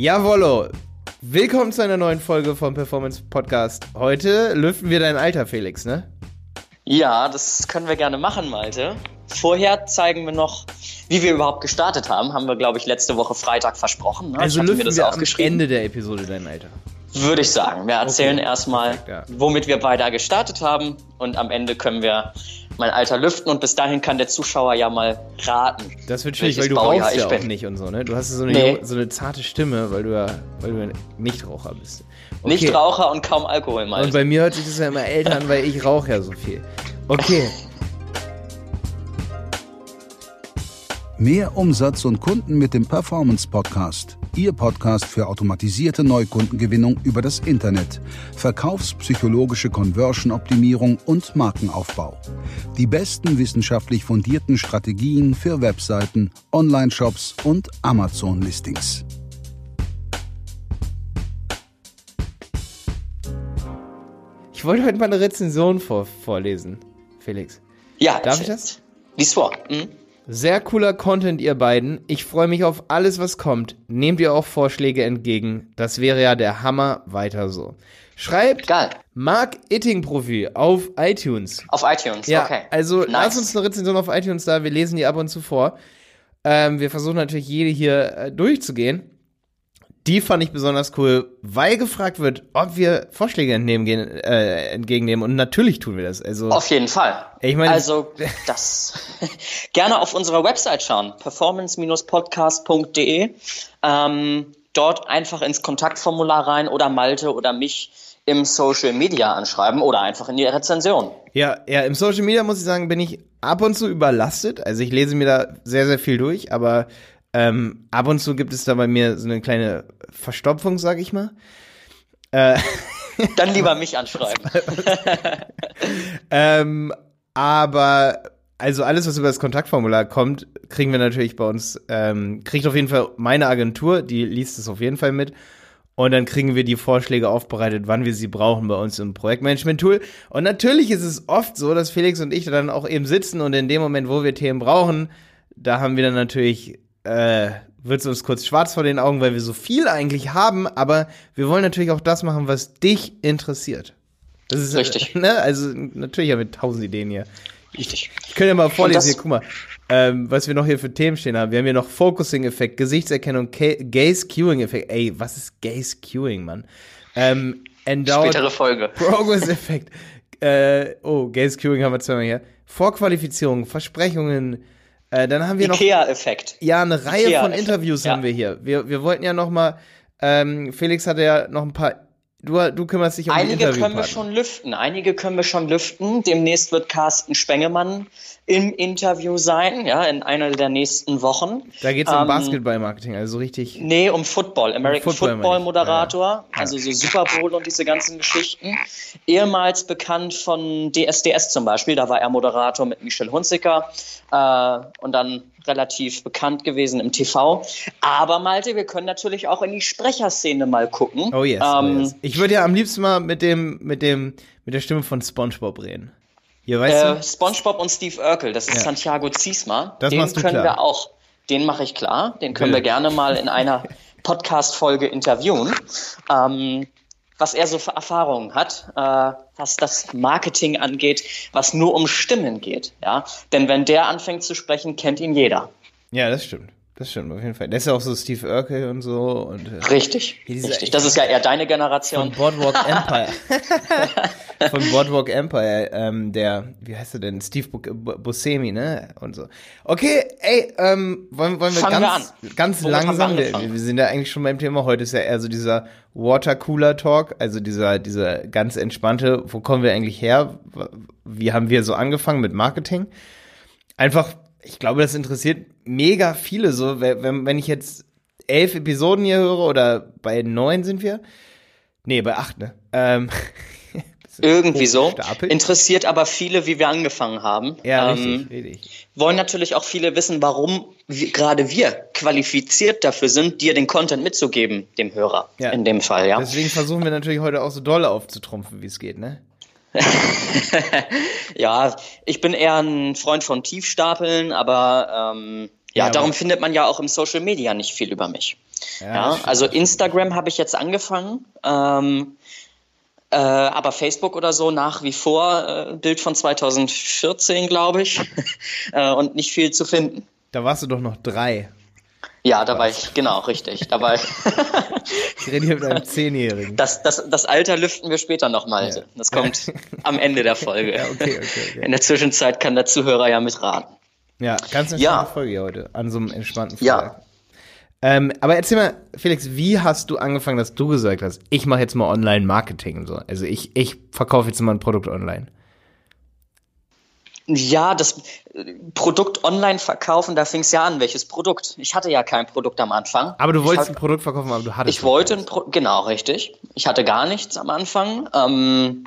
Jawollo. Willkommen zu einer neuen Folge vom Performance Podcast. Heute lüften wir dein Alter, Felix, ne? Ja, das können wir gerne machen, Malte. Vorher zeigen wir noch, wie wir überhaupt gestartet haben. Haben wir, glaube ich, letzte Woche Freitag versprochen. Ne? Also lüften mir das wir am. Ende der Episode dein Alter. Würde ich sagen. Wir erzählen Okay. erstmal, Perfekt, ja. womit wir beide gestartet haben. Und am Ende können wir mein Alter lüften. Und bis dahin kann der Zuschauer ja mal raten. Das wird schwierig, weil du Baujahr rauchst ja ich auch bin. nicht und so, ne? Du hast so eine, Nee. so eine zarte Stimme, weil du ja, weil du ja Nichtraucher bist. Okay. Nichtraucher und kaum Alkohol, Und Malte. bei mir hört sich das ja immer älter an, weil ich rauche ja so viel. Okay. Mehr Umsatz und Kunden mit dem Performance Podcast. Ihr Podcast für automatisierte Neukundengewinnung über das Internet, verkaufspsychologische Conversion-Optimierung und Markenaufbau. Die besten wissenschaftlich fundierten Strategien für Webseiten, Online-Shops und Amazon-Listings. Ich wollte heute mal eine Rezension vor, vorlesen, Felix. ja, Darf ich das? Lies vor. Hm? Sehr cooler Content, ihr beiden. Ich freue mich auf alles, was kommt. Nehmt ihr auch Vorschläge entgegen. Das wäre ja der Hammer. Weiter so. Schreibt Geil. Mark Itting Profi auf iTunes. Auf iTunes, Ja, okay. also Nice. lass uns eine Rezension auf iTunes da. Wir lesen die ab und zu vor. Ähm, wir versuchen natürlich jede hier äh, durchzugehen. Die fand ich besonders cool, weil gefragt wird, ob wir Vorschläge entnehmen gehen, äh, entgegennehmen. Und natürlich tun wir das. Also Auf jeden Fall. Ich meine- also das gerne auf unserer Website schauen, performance-podcast.de. Ähm, dort einfach ins Kontaktformular rein oder Malte oder mich im Social Media anschreiben oder einfach in die Rezension. Ja, ja, im Social Media muss ich sagen, bin ich ab und zu überlastet. Also ich lese mir da sehr, sehr viel durch, aber ähm, ab und zu gibt es da bei mir so eine kleine Verstopfung, sag ich mal. Dann lieber mich anschreiben. Ähm, aber also alles, was über das Kontaktformular kommt, kriegen wir natürlich bei uns, ähm, kriegt auf jeden Fall meine Agentur, die liest es auf jeden Fall mit. Und dann kriegen wir die Vorschläge aufbereitet, wann wir sie brauchen bei uns im Projektmanagement-Tool. Und natürlich ist es oft so, dass Felix und ich dann auch eben sitzen und in dem Moment, wo wir Themen brauchen, da haben wir dann natürlich, äh, wird es uns kurz schwarz vor den Augen, weil wir so viel eigentlich haben, aber wir wollen natürlich auch das machen, was dich interessiert. Das ist Richtig. Ne? Also natürlich haben wir tausend Ideen hier. Richtig. Ich könnte ja mal vorlesen, hier, guck mal, ähm, was wir noch hier für Themen stehen haben. Wir haben hier noch Focusing-Effekt, Gesichtserkennung, Gaze-Queuing-Effekt. Ey, was ist Gaze-Queuing, Mann? Ähm, Endowed Spätere Folge. Progress-Effekt. äh, oh, Gaze-Queuing haben wir zweimal hier. Vorqualifizierung, Versprechungen. Äh, dann haben wir noch Ikea-Effekt. ja, eine Reihe von Interviews ja. haben wir hier. Wir, wir wollten ja noch mal, ähm, Felix hatte ja noch ein paar, du, du kümmerst dich um die Einige können wir schon lüften. Einige können wir schon lüften. Demnächst wird Carsten Spengemann im Interview sein, ja, in einer der nächsten Wochen. Da geht es um Ähm, Basketball-Marketing, also so richtig. Nee, um Football, American Football Football, ja. also so Super Bowl und diese ganzen Geschichten. Ehemals bekannt von DSDS zum Beispiel, da war er Moderator mit Michel Hunziker äh, und dann relativ bekannt gewesen im TV. Aber Malte, wir können natürlich auch in die Sprecherszene mal gucken. Oh yes, Ähm, oh yes. Ich würde ja am liebsten mal mit dem, mit dem, mit der Stimme von SpongeBob reden. Hier, weißt Äh, du? SpongeBob und Steve Urkel, das ist Ja. Santiago Ziesma. Das den können klar. wir auch, den mache ich klar. Den können Bitte. wir gerne mal in einer Podcast-Folge interviewen. Ähm, was er so für Erfahrungen hat, äh, was das Marketing angeht, was nur um Stimmen geht. Ja? Denn wenn der anfängt zu sprechen, kennt ihn jeder. Ja, das stimmt. Das stimmt, auf jeden Fall. Der ist ja auch so Steve Urkel und so und äh, Richtig, richtig. Das ist ja eher deine von Generation. Boardwalk Empire. von Boardwalk Empire, ähm, der, wie heißt er denn? Steve Bu Bu Buscemi, ne? Und so. Okay, ey, ähm, wollen, wollen wir Fangen wir ganz, ganz Womit langsam, wir, wir sind ja eigentlich schon beim Thema, heute ist ja eher so dieser Watercooler-Talk, also dieser, dieser ganz entspannte, wo kommen wir eigentlich her? Wie haben wir so angefangen mit Marketing? Einfach, ich glaube, das interessiert mega viele so, wenn, wenn ich jetzt elf Episoden hier höre oder bei neun sind wir. Nee, bei acht, ne? Ähm, Irgendwie so. Hochstapelt. Interessiert aber viele, wie wir angefangen haben. ja, Ähm, richtig, richtig. wollen natürlich auch viele wissen, warum wir, gerade wir qualifiziert dafür sind, dir den Content mitzugeben, dem Hörer Ja. in dem Fall, ja. Deswegen versuchen wir natürlich heute auch so doll aufzutrumpfen, wie es geht, ne? ja, ich bin eher ein Freund von Tiefstapeln, aber ähm, Ja, Ja, darum findet man ja auch im Social Media nicht viel über mich. Ja, Ja, also Instagram habe ich jetzt angefangen, ähm, äh, aber Facebook oder so nach wie vor äh, Bild von 2014, glaube ich, äh, und nicht viel zu finden. Da warst du doch noch drei. Ja, da war ich, genau, richtig. Da war ich, Ich rede hier mit einem Zehnjährigen. das, das, das Alter lüften wir später nochmal. Ja. Das kommt am Ende der Folge. Ja, okay, okay, okay. In der Zwischenzeit kann der Zuhörer ja mitraten. Ja, ganz entspannte Ja. Folge heute, an so einem entspannten Ja. Freitag. Ähm, aber erzähl mal, Felix, wie hast du angefangen, dass du gesagt hast, ich mache jetzt mal Online-Marketing so. Also ich, ich verkaufe jetzt mal ein Produkt online. Ja, das äh, Produkt online verkaufen, da fing es ja an. Welches Produkt? Ich hatte ja kein Produkt am Anfang. Aber du wolltest hab- ein Produkt verkaufen, aber du hattest Ich wollte ein keins. Pro genau richtig. Ich hatte gar nichts am Anfang. Ähm,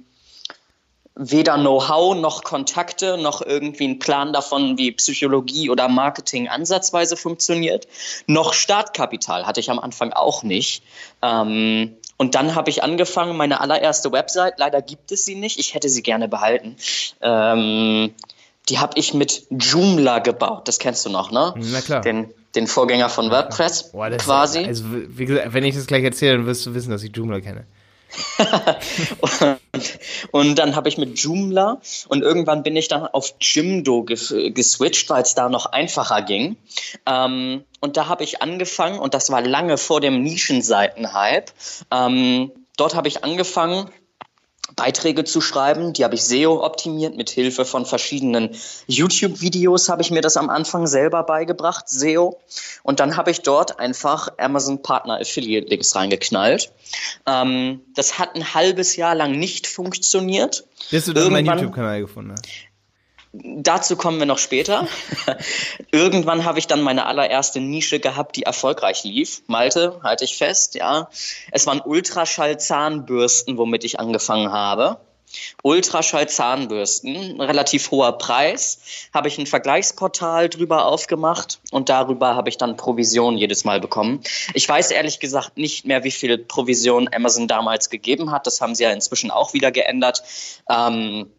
weder Know-how noch Kontakte noch irgendwie einen Plan davon, wie Psychologie oder Marketing ansatzweise funktioniert. Noch Startkapital hatte ich am Anfang auch nicht. Ähm, und dann habe ich angefangen, meine allererste Website, leider gibt es sie nicht, ich hätte sie gerne behalten. Ähm, die habe ich mit Joomla gebaut, das kennst du noch, ne? Na klar. Den, den Vorgänger von WordPress Boah, quasi. Ist, also, wie gesagt, wenn ich das gleich erzähle, dann wirst du wissen, dass ich Joomla kenne. Und, und dann habe ich mit Joomla und irgendwann bin ich dann auf Jimdo ge geswitcht, weil es da noch einfacher ging. Ähm, und da habe ich angefangen, und das war lange vor dem Nischenseiten-Hype, ähm, dort habe ich angefangen, Beiträge zu schreiben. Die habe ich SEO optimiert mit Hilfe von verschiedenen YouTube-Videos habe ich mir das am Anfang selber beigebracht, SEO. Und dann habe ich dort einfach Amazon Partner Affiliate Links reingeknallt. Ähm, das hat ein halbes Jahr lang nicht funktioniert. Bis du dann meinen YouTube-Kanal gefunden hast. Dazu kommen wir noch später. Irgendwann habe ich dann meine allererste Nische gehabt, die erfolgreich lief. Malte, halte ich fest, ja. Es waren Ultraschall-Zahnbürsten, womit ich angefangen habe. Ultraschall-Zahnbürsten, relativ hoher Preis. Habe ich ein Vergleichsportal drüber aufgemacht und darüber habe ich dann Provision jedes Mal bekommen. Ich weiß ehrlich gesagt nicht mehr, wie viel Provision Amazon damals gegeben hat. Das haben sie ja inzwischen auch wieder geändert. Ähm,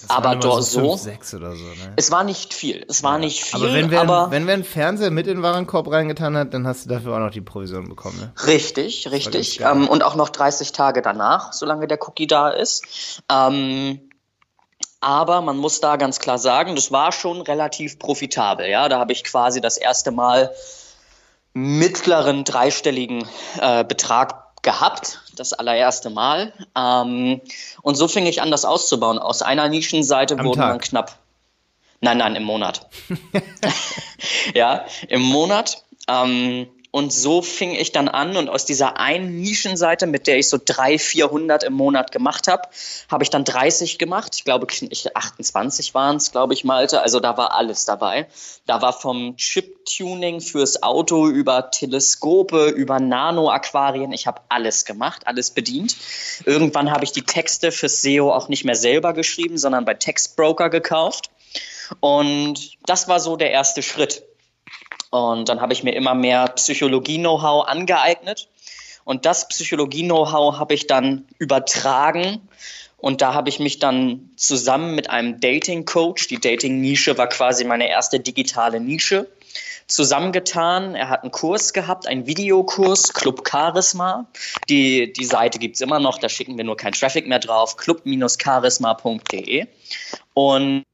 Das aber dort so. so. Fünf, sechs oder so, ne? es war nicht viel. Es war nicht viel, Aber wenn wer, aber wenn wer einen Fernseher mit in den Warenkorb reingetan hat, dann hast du dafür auch noch die Provision bekommen, ne? richtig, richtig. Ähm, und auch noch 30 Tage danach, solange der Cookie da ist. Ähm, aber man muss da ganz klar sagen, das war schon relativ profitabel. Ja, da habe ich quasi das erste Mal mittleren dreistelligen äh, Betrag gehabt, das allererste Mal. Ähm, und so fing ich an, das auszubauen. Aus einer Nischenseite Am wurden Tag? dann knapp. Nein, nein, im Monat. ja, im Monat. Ähm, und so fing ich dann an und aus dieser einen Nischenseite, mit der ich so 300, 400 im Monat gemacht habe, habe ich dann 30 gemacht. Ich glaube, ich, 28 waren es, glaube ich, Malte. Also da war alles dabei. Da war vom Chip-Tuning fürs Auto über Teleskope, über Nano-Aquarien. Ich habe alles gemacht, alles bedient. Irgendwann habe ich die Texte fürs SEO auch nicht mehr selber geschrieben, sondern bei Textbroker gekauft. Und das war so der erste Schritt. Und dann habe ich mir immer mehr Psychologie-Know-how angeeignet. Und das Psychologie-Know-how habe ich dann übertragen. Und da habe ich mich dann zusammen mit einem Dating-Coach, die Dating-Nische war quasi meine erste digitale Nische, zusammengetan. Er hat einen Kurs gehabt, einen Videokurs, Club Charisma. Die, die Seite gibt's immer noch, da schicken wir nur keinen Traffic mehr drauf, club-charisma.de. Und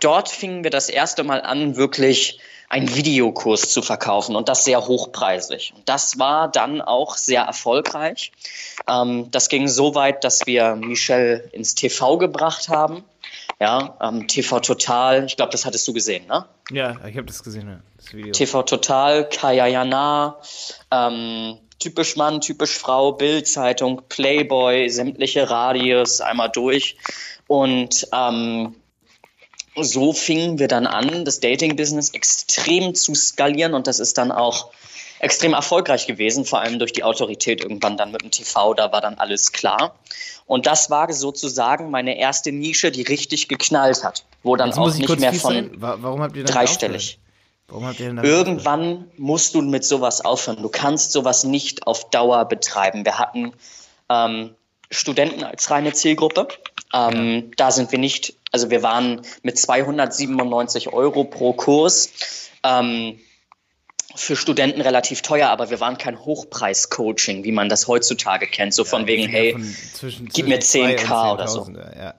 dort fingen wir das erste Mal an, wirklich einen Videokurs zu verkaufen und das sehr hochpreisig. Und das war dann auch sehr erfolgreich. Ähm, das ging so weit, dass wir Michelle ins TV gebracht haben. Ja, ähm, TV Total, ich glaube, das hattest du gesehen, ne? Ja, ich habe das gesehen, ja, das Video. TV Total, Kaya Jana, ähm, typisch Mann, typisch Frau, Bild-Zeitung, Playboy, sämtliche Radios einmal durch. Und ähm, so fingen wir dann an, das Dating-Business extrem zu skalieren und das ist dann auch extrem erfolgreich gewesen, vor allem durch die Autorität irgendwann dann mit dem TV, da war dann alles klar. Und das war sozusagen meine erste Nische, die richtig geknallt hat, wo dann Jetzt auch nicht mehr von Warum habt ihr dann dreistellig. aufgehört? Warum habt ihr denn dann aufgehört? Irgendwann musst du mit sowas aufhören. Du kannst sowas nicht auf Dauer betreiben. Wir hatten ähm, Studenten als reine Zielgruppe. Ähm, ja. Da sind wir nicht, also wir waren mit 297 Euro pro Kurs. Ähm, für Studenten relativ teuer, aber wir waren kein Hochpreis-Coaching, wie man das heutzutage kennt. So ja, von wegen, hey, zwischen, gib mir 10k oder so. Ja,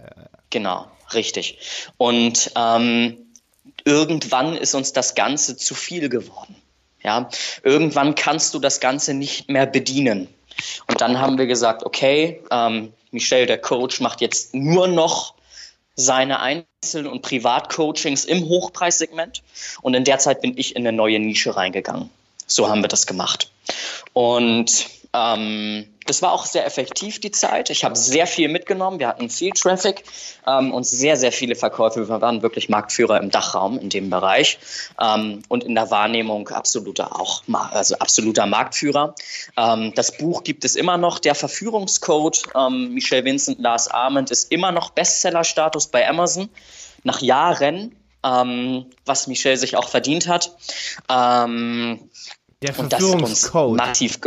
genau, richtig. Und ähm, irgendwann ist uns das Ganze zu viel geworden. Ja, irgendwann kannst du das Ganze nicht mehr bedienen. Und dann haben wir gesagt, okay, ähm, Michel, der Coach, macht jetzt nur noch seine Einzel- und Privatcoachings im Hochpreissegment. Und in der Zeit bin ich in eine neue Nische reingegangen. So haben wir das gemacht. Und ähm, das war auch sehr effektiv, die Zeit. Ich habe sehr viel mitgenommen. Wir hatten viel Traffic ähm, und sehr, sehr viele Verkäufe. Wir waren wirklich Marktführer im Dachraum in dem Bereich ähm, und in der Wahrnehmung absoluter auch, also absoluter Marktführer. Ähm, das Buch gibt es immer noch. Der Verführungscode, ähm, Michelle Vincent, Lars Arment, ist immer noch Bestseller-Status bei Amazon. Nach Jahren, ähm, was Michelle sich auch verdient hat. Ähm, der Verführungscode. massiv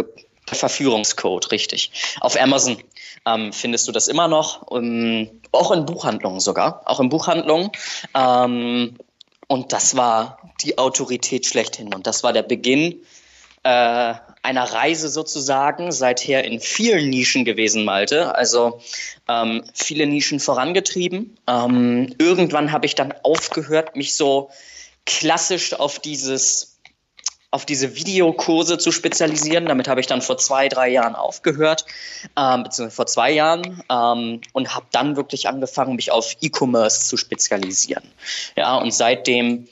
Verführungscode, richtig. Auf Amazon ähm, findest du das immer noch, um, ähm, auch in Buchhandlungen sogar, auch in Buchhandlungen. Ähm, und das war die Autorität schlechthin. Und das war der Beginn äh, einer Reise sozusagen, seither in vielen Nischen gewesen, Malte. Also ähm, viele Nischen vorangetrieben. Ähm, irgendwann habe ich dann aufgehört, mich so klassisch auf dieses auf diese Videokurse zu spezialisieren. Damit habe ich dann vor zwei, drei Jahren aufgehört, ähm, beziehungsweise vor zwei Jahren ähm, und habe dann wirklich angefangen, mich auf E-Commerce zu spezialisieren. Ja, und seitdem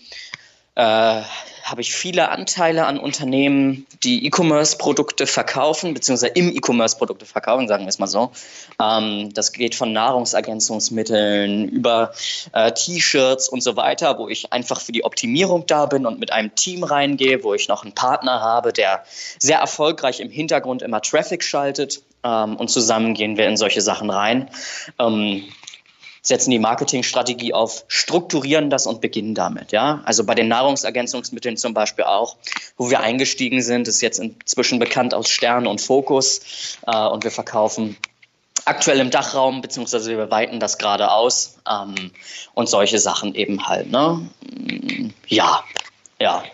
äh, habe ich viele Anteile an Unternehmen, die E-Commerce-Produkte verkaufen, beziehungsweise im E-Commerce-Produkte verkaufen, sagen wir es mal so. Ähm, das geht von Nahrungsergänzungsmitteln über äh, T-Shirts und so weiter, wo ich einfach für die Optimierung da bin und mit einem Team reingehe, wo ich noch einen Partner habe, der sehr erfolgreich im Hintergrund immer Traffic schaltet. Ähm, und zusammen gehen wir in solche Sachen rein. Ähm, setzen die Marketingstrategie auf, strukturieren das und beginnen damit. Ja? Also bei den Nahrungsergänzungsmitteln zum Beispiel auch, wo wir eingestiegen sind, ist jetzt inzwischen bekannt aus Stern und Fokus äh, und wir verkaufen aktuell im Dachraum, beziehungsweise wir weiten das gerade aus ähm, und solche Sachen eben halt. Ne? Ja, ja.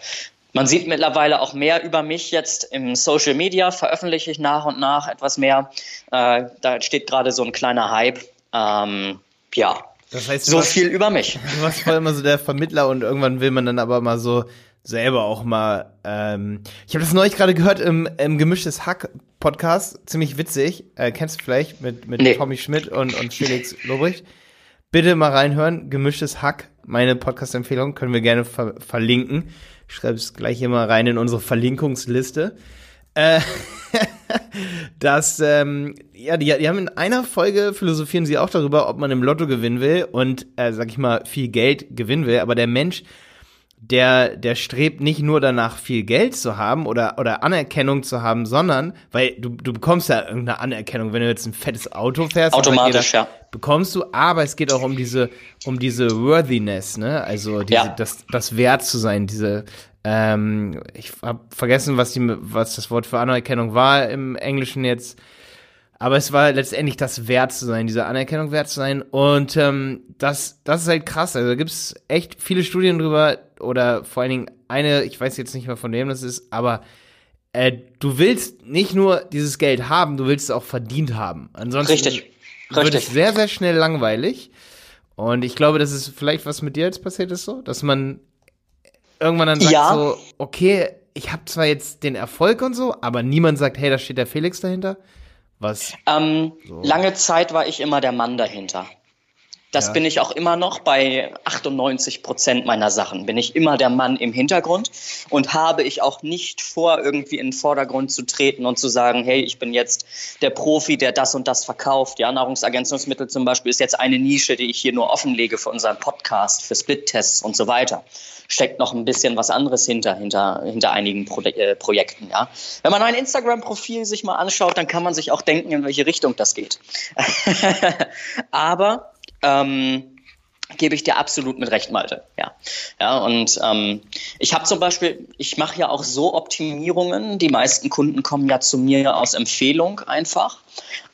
Man sieht mittlerweile auch mehr über mich jetzt im Social Media, veröffentliche ich nach und nach etwas mehr. Äh, da entsteht gerade so ein kleiner Hype. Ähm, ja, das heißt, so warst, viel über mich. Du warst voll immer so der Vermittler und irgendwann will man dann aber mal so selber auch mal. Ähm, ich habe das neulich gerade gehört im, im Gemischtes Hack Podcast, ziemlich witzig. Äh, kennst du vielleicht mit, mit nee. Tommy Schmidt und, und Felix Lobrecht? Bitte mal reinhören. Gemischtes Hack, meine Podcast-Empfehlung, können wir gerne ver verlinken. Ich schreibe es gleich hier mal rein in unsere Verlinkungsliste. Äh, dass, ähm, ja, die, die haben in einer Folge philosophieren sie auch darüber, ob man im Lotto gewinnen will und, äh, sag ich mal, viel Geld gewinnen will. Aber der Mensch, der, der strebt nicht nur danach, viel Geld zu haben oder, oder Anerkennung zu haben, sondern, weil du, du bekommst ja irgendeine Anerkennung, wenn du jetzt ein fettes Auto fährst. Automatisch, jeder, ja. Bekommst du, aber es geht auch um diese, um diese Worthiness, ne? Also diese, ja. das, das Wert zu sein, diese, ähm, ich habe vergessen, was, die, was das Wort für Anerkennung war im Englischen jetzt. Aber es war letztendlich das Wert zu sein, diese Anerkennung wert zu sein. Und ähm, das, das ist halt krass. Also da gibt es echt viele Studien drüber oder vor allen Dingen eine, ich weiß jetzt nicht mehr von wem das ist, aber äh, du willst nicht nur dieses Geld haben, du willst es auch verdient haben. Ansonsten Richtig. wird Richtig. es sehr, sehr schnell langweilig. Und ich glaube, das ist vielleicht was mit dir jetzt passiert ist so, dass man irgendwann dann sagt ja. so, okay, ich habe zwar jetzt den Erfolg und so, aber niemand sagt, hey, da steht der Felix dahinter. Was? Ähm, so. Lange Zeit war ich immer der Mann dahinter. Das ja. bin ich auch immer noch bei 98 Prozent meiner Sachen. Bin ich immer der Mann im Hintergrund und habe ich auch nicht vor, irgendwie in den Vordergrund zu treten und zu sagen, hey, ich bin jetzt der Profi, der das und das verkauft. Ja, Nahrungsergänzungsmittel zum Beispiel ist jetzt eine Nische, die ich hier nur offenlege für unseren Podcast, für Split-Tests und so weiter steckt noch ein bisschen was anderes hinter, hinter, hinter einigen Pro äh, Projekten. Ja? Wenn man mein Instagram-Profil sich mal anschaut, dann kann man sich auch denken, in welche Richtung das geht. Aber ähm, gebe ich dir absolut mit recht, Malte. Ja, ja und ähm, ich habe zum Beispiel, ich mache ja auch so Optimierungen. Die meisten Kunden kommen ja zu mir aus Empfehlung einfach.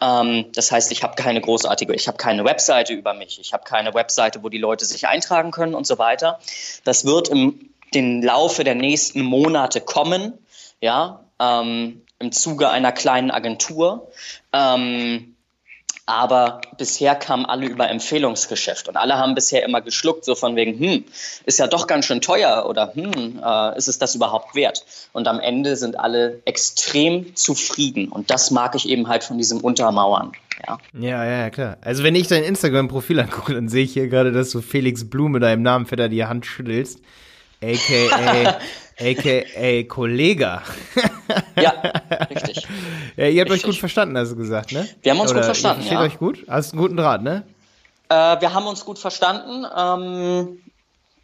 Ähm, das heißt, ich habe keine großartige, ich habe keine Webseite über mich, ich habe keine Webseite, wo die Leute sich eintragen können und so weiter. Das wird im den Laufe der nächsten Monate kommen. Ja, ähm, im Zuge einer kleinen Agentur. Ähm, aber bisher kamen alle über Empfehlungsgeschäft und alle haben bisher immer geschluckt, so von wegen, hm, ist ja doch ganz schön teuer oder hm, äh, ist es das überhaupt wert? Und am Ende sind alle extrem zufrieden und das mag ich eben halt von diesem Untermauern. Ja, ja, ja, klar. Also wenn ich dein Instagram-Profil angucke, dann sehe ich hier gerade, dass du Felix Blume deinem Namen fetter die Hand schüttelst. AKA, AKA Kollega. Ja, richtig. Ja, ihr habt richtig. euch gut verstanden, hast du gesagt, ne? Wir haben uns Oder gut verstanden, ja. euch gut? Hast einen guten Draht, ne? Äh, wir haben uns gut verstanden. Ähm,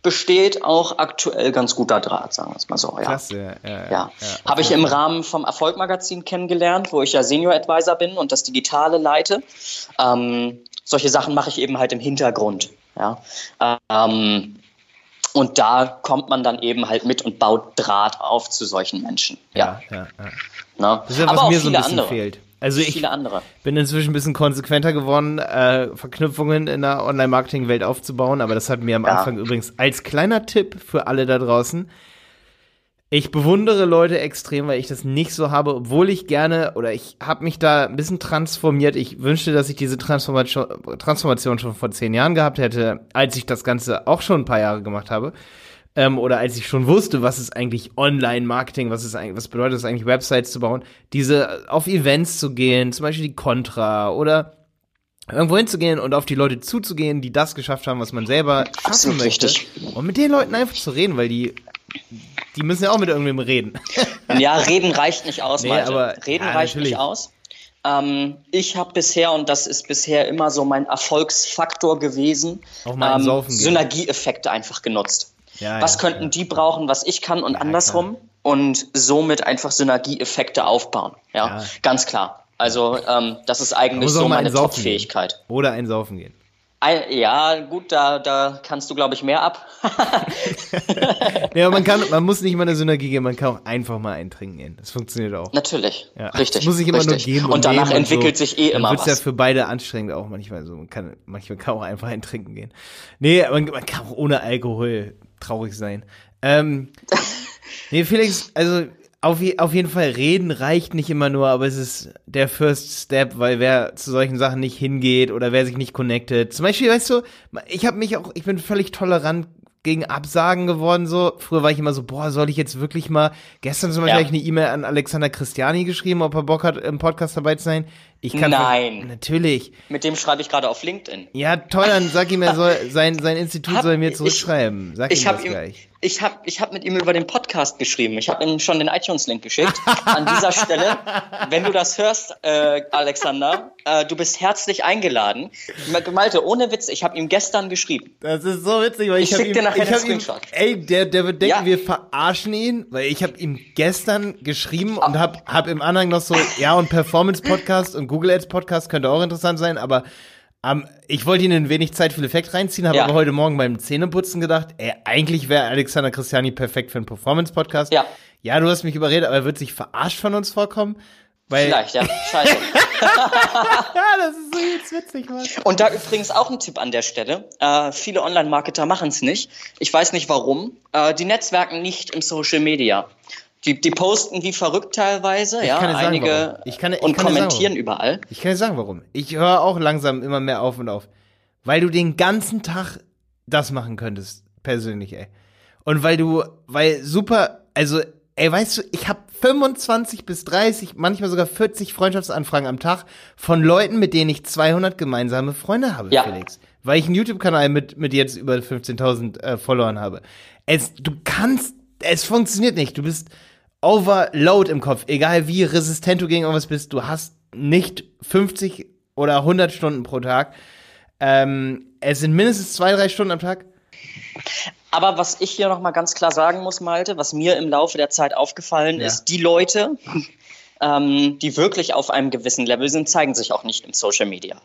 besteht auch aktuell ganz guter Draht, sagen wir es mal so. Ja. Klasse, ja. ja, ja. ja Habe ich im Rahmen vom Erfolgmagazin kennengelernt, wo ich ja Senior Advisor bin und das Digitale leite. Ähm, solche Sachen mache ich eben halt im Hintergrund. Ja. Ähm, und da kommt man dann eben halt mit und baut Draht auf zu solchen Menschen. Ja, ja, ja. ja. Das ist ja, was Aber mir so ein bisschen andere. fehlt. Also ich bin inzwischen ein bisschen konsequenter geworden, äh, Verknüpfungen in der Online-Marketing-Welt aufzubauen. Aber das hat mir am. Anfang übrigens als kleiner Tipp für alle da draußen ich bewundere Leute extrem, weil ich das nicht so habe, obwohl ich gerne oder ich habe mich da ein bisschen transformiert. Ich wünschte, dass ich diese Transformation, Transformation schon vor zehn Jahren gehabt hätte, als ich das Ganze auch schon ein paar Jahre gemacht habe. Ähm, oder als ich schon wusste, was ist eigentlich Online-Marketing, was ist eigentlich, was bedeutet es eigentlich, Websites zu bauen, diese auf Events zu gehen, zum Beispiel die Contra oder irgendwo hinzugehen und auf die Leute zuzugehen, die das geschafft haben, was man selber schaffen Absolut möchte. Richtig. Und mit den Leuten einfach zu reden, weil die die müssen ja auch mit irgendwem reden. ja, reden reicht nicht aus, nee, aber, Reden ja, reicht natürlich. nicht aus. Ähm, ich habe bisher, und das ist bisher immer so mein Erfolgsfaktor gewesen, ähm, Synergieeffekte einfach genutzt. Ja, was ja, könnten die brauchen, was ich kann und andersrum und somit einfach Synergieeffekte aufbauen. Ja, ganz klar. Also ähm, das ist eigentlich so meine Top-Fähigkeit. Oder ein Saufen gehen. Ja, gut, da, da kannst du, glaube ich, mehr ab. ja, man kann, man muss nicht mal eine Synergie gehen, man kann auch einfach mal eintrinken gehen. Das funktioniert auch. Natürlich. Ja. Richtig. Das muss ich immer richtig. nur geben. Und, und danach entwickelt so. sich eh immer was. ja für beide anstrengend auch manchmal so. Man kann, manchmal kann auch einfach eintrinken gehen. Nee, man, man kann auch ohne Alkohol traurig sein. Ähm, nee, Felix, also auf, auf jeden Fall reden reicht nicht immer nur, aber es ist der First Step, weil wer zu solchen Sachen nicht hingeht oder wer sich nicht connectet. Zum Beispiel, weißt du, ich habe mich auch, ich bin völlig tolerant gegen Absagen geworden. So früher war ich immer so, boah, soll ich jetzt wirklich mal? Gestern zum Beispiel ja. habe ich eine E-Mail an Alexander Christiani geschrieben, ob er Bock hat, im Podcast dabei zu sein. Ich kann Nein. natürlich. Mit dem schreibe ich gerade auf LinkedIn. Ja, toll, dann sag ihm, er soll sein sein Institut hab, soll mir zurückschreiben. Sag ich, ihm das ihm, gleich ich habe ich hab mit ihm über den Podcast geschrieben. Ich habe ihm schon den iTunes-Link geschickt. An dieser Stelle, wenn du das hörst, äh, Alexander, äh, du bist herzlich eingeladen. Malte, ohne Witz, ich habe ihm gestern geschrieben. Das ist so witzig, weil ich, ich schick dir nachher den Screenshot. Ihm, ey, der, der wird denken, ja. wir verarschen ihn, weil ich habe ihm gestern geschrieben und habe hab im Anhang noch so, ja, und Performance-Podcast und Google Ads-Podcast könnte auch interessant sein, aber um, ich wollte Ihnen ein wenig Zeit für Effekt reinziehen, habe ja. aber heute Morgen beim Zähneputzen gedacht, ey, eigentlich wäre Alexander Christiani perfekt für einen Performance-Podcast. Ja. Ja, du hast mich überredet, aber er wird sich verarscht von uns vorkommen. Weil Vielleicht, ja. Scheiße. das ist so jetzt witzig, Mann. Und da übrigens auch ein Tipp an der Stelle. Äh, viele Online-Marketer machen es nicht. Ich weiß nicht warum. Äh, die Netzwerken nicht im Social Media. Die, die posten wie verrückt teilweise, ich ja, einige sagen, ich kann, ich und kann kommentieren sagen, überall. Ich kann dir sagen, warum. Ich höre auch langsam immer mehr auf und auf. Weil du den ganzen Tag das machen könntest, persönlich, ey. Und weil du, weil super, also, ey, weißt du, ich habe 25 bis 30, manchmal sogar 40 Freundschaftsanfragen am Tag von Leuten, mit denen ich 200 gemeinsame Freunde habe, ja. Felix. Weil ich einen YouTube-Kanal mit, mit jetzt über 15.000 äh, Followern habe. Es, du kannst, es funktioniert nicht. Du bist, Overload im Kopf, egal wie resistent du gegen irgendwas bist, du hast nicht 50 oder 100 Stunden pro Tag. Ähm, es sind mindestens zwei, drei Stunden am Tag. Aber was ich hier nochmal ganz klar sagen muss, Malte, was mir im Laufe der Zeit aufgefallen ja. ist, die Leute, ähm, die wirklich auf einem gewissen Level sind, zeigen sich auch nicht im Social Media.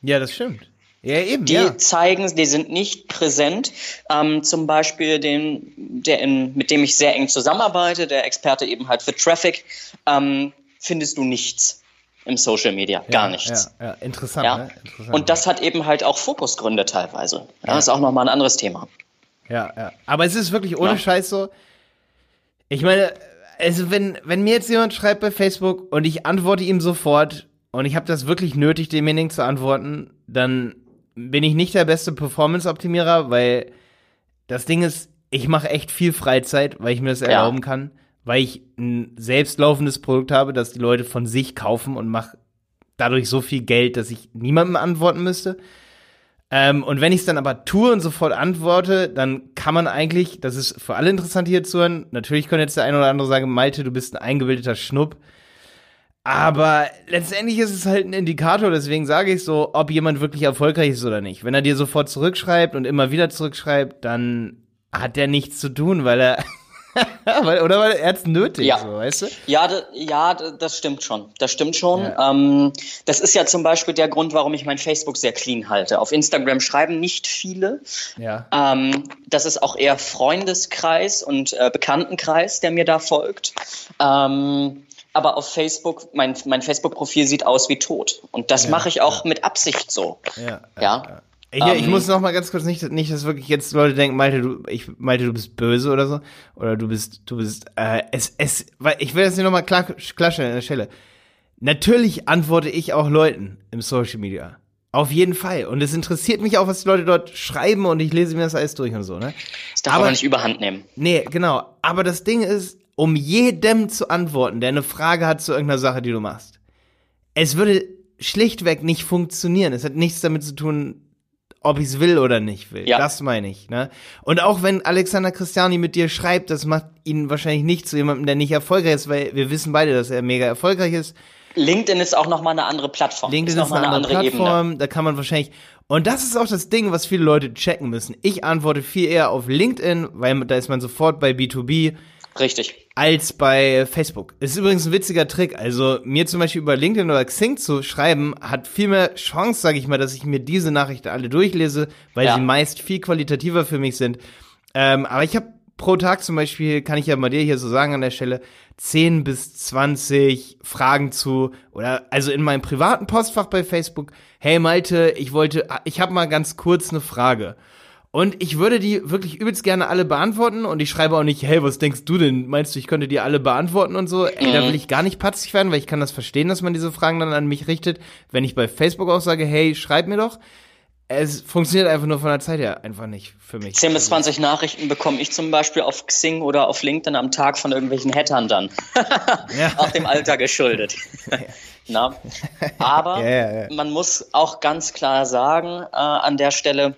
Ja, das stimmt. Ja, eben, Die ja. zeigen, die sind nicht präsent. Ähm, zum Beispiel den, der in, mit dem ich sehr eng zusammenarbeite, der Experte eben halt für Traffic, ähm, findest du nichts im Social Media, gar ja, nichts. Ja, ja, interessant, Ja. ne? Interessant. Und das hat eben halt auch Fokusgründe teilweise. Ja, ist auch nochmal ein anderes Thema. Ja, ja. Aber es ist wirklich ohne. Scheiß so. Ich meine, also wenn, wenn mir jetzt jemand schreibt bei Facebook und ich antworte ihm sofort und ich habe das wirklich nötig, demjenigen zu antworten, dann bin ich nicht der beste Performance-Optimierer, weil das Ding ist, ich mache echt viel Freizeit, weil ich mir das erlauben kann, weil ich ein selbstlaufendes Produkt habe, das die Leute von sich kaufen und mache dadurch so viel Geld, dass ich niemandem antworten müsste. Ähm, und wenn ich es dann aber tue und sofort antworte, dann kann man eigentlich, das ist für alle interessant hier zu hören, natürlich könnte jetzt der eine oder andere sagen, Malte, du bist ein eingebildeter Schnupp. Aber letztendlich ist es halt ein Indikator, deswegen sage ich so, ob jemand wirklich erfolgreich ist oder nicht. Wenn er dir sofort zurückschreibt und immer wieder zurückschreibt, dann hat der nichts zu tun, weil er, oder weil er es nötig, Ja. so, weißt du? Ja, ja, das stimmt schon. Das stimmt schon. Ja. Ähm, das ist ja zum Beispiel der Grund, warum ich mein Facebook sehr clean halte. Auf Instagram schreiben nicht viele. Ja. Ähm, das ist auch eher Freundeskreis und äh, Bekanntenkreis, der mir da folgt. Ähm, aber auf Facebook, mein, mein Facebook-Profil sieht aus wie tot. Und das mache ich auch mit Absicht so. Ja. Ja. Hier, ich Ähm, muss noch mal ganz kurz nicht, nicht, dass wirklich jetzt Leute denken, Malte, du, ich, Malte, du bist böse oder so, oder du bist, du bist, äh, es, es, weil ich will das hier noch mal klar, klarstellen an der Stelle. Natürlich antworte ich auch Leuten im Social Media. Auf jeden Fall. Und es interessiert mich auch, was die Leute dort schreiben und ich lese mir das alles durch und so, ne? Das darf Aber- aber nicht überhand nehmen. Nee, genau. Aber das Ding ist, um jedem zu antworten, der eine Frage hat zu irgendeiner Sache, die du machst. Es würde schlichtweg nicht funktionieren. Es hat nichts damit zu tun, ob ich es will oder nicht will. Ja. Das meine ich, ne? Und auch wenn Alexander Christiani mit dir schreibt, das macht ihn wahrscheinlich nicht zu jemandem, der nicht erfolgreich ist, weil wir wissen beide, dass er mega erfolgreich ist. LinkedIn ist auch nochmal eine andere Plattform. LinkedIn ist noch eine mal andere, Plattform, da kann man wahrscheinlich. Und das ist auch das Ding, was viele Leute checken müssen. Ich antworte viel eher auf LinkedIn, weil da ist man sofort bei B2B Richtig. als bei Facebook. Ist übrigens ein witziger Trick. Also mir zum Beispiel über LinkedIn oder Xing zu schreiben, hat viel mehr Chance, sage ich mal, dass ich mir diese Nachrichten alle durchlese, weil Ja. sie meist viel qualitativer für mich sind. Ähm, aber ich habe pro Tag zum Beispiel, kann ich ja mal dir hier so sagen an der Stelle, 10 bis 20 Fragen zu, oder also in meinem privaten Postfach bei Facebook, hey Malte, ich wollte, ich habe mal ganz kurz eine Frage. Und ich würde die wirklich übelst gerne alle beantworten und ich schreibe auch nicht, hey, was denkst du denn? Meinst du, ich könnte die alle beantworten und so? Ey, da will ich gar nicht patzig werden, weil ich kann das verstehen, dass man diese Fragen dann an mich richtet. Wenn ich bei Facebook auch sage, hey, schreib mir doch. Es funktioniert einfach nur von der Zeit her einfach nicht für mich. 10 bis 20 Nachrichten bekomme ich zum Beispiel auf Xing oder auf LinkedIn am Tag von irgendwelchen Hattern Ja. Auch dem Alter geschuldet. Na? Aber ja, ja. man muss auch ganz klar sagen, äh, an der Stelle,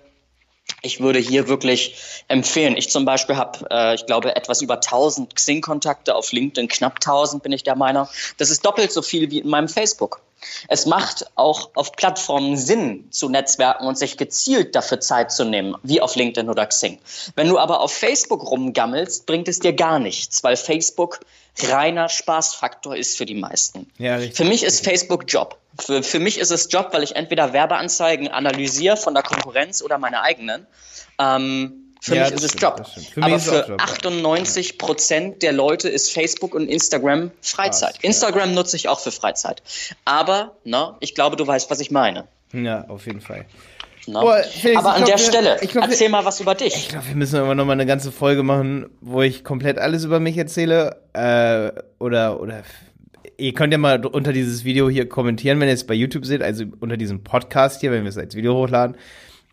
ich würde hier wirklich empfehlen. Ich zum Beispiel habe, äh, ich glaube, etwas über 1000 Xing-Kontakte auf LinkedIn, knapp 1000 bin ich der Meinung. Das ist doppelt so viel wie in meinem Facebook. Es macht auch auf Plattformen Sinn zu netzwerken und sich gezielt dafür Zeit zu nehmen, wie auf LinkedIn oder Xing. Wenn du aber auf Facebook rumgammelst, bringt es dir gar nichts, weil Facebook reiner Spaßfaktor ist für die meisten. Ja. Für mich ist Facebook Job. Für, für mich ist es Job, weil ich entweder Werbeanzeigen analysiere von der Konkurrenz oder meine eigenen. Ähm, für Ja, mich ist es stimmt, Job. Für Aber für Job, ja. 98 Prozent der Leute ist Facebook und Instagram Freizeit. Spaß, Instagram nutze ich auch für Freizeit. Aber, na, ich glaube, du weißt, was ich meine. Ja, auf jeden Fall. Na? Boah, Felix, Aber an glaub, der wir- Stelle, ich glaub, wir- erzähl mal was über dich. Ich glaube, wir müssen aber noch mal eine ganze Folge machen, wo ich komplett alles über mich erzähle. Äh, oder, oder ihr könnt ja mal unter dieses Video hier kommentieren, wenn ihr es bei YouTube seht, also unter diesem Podcast hier, wenn wir es als Video hochladen,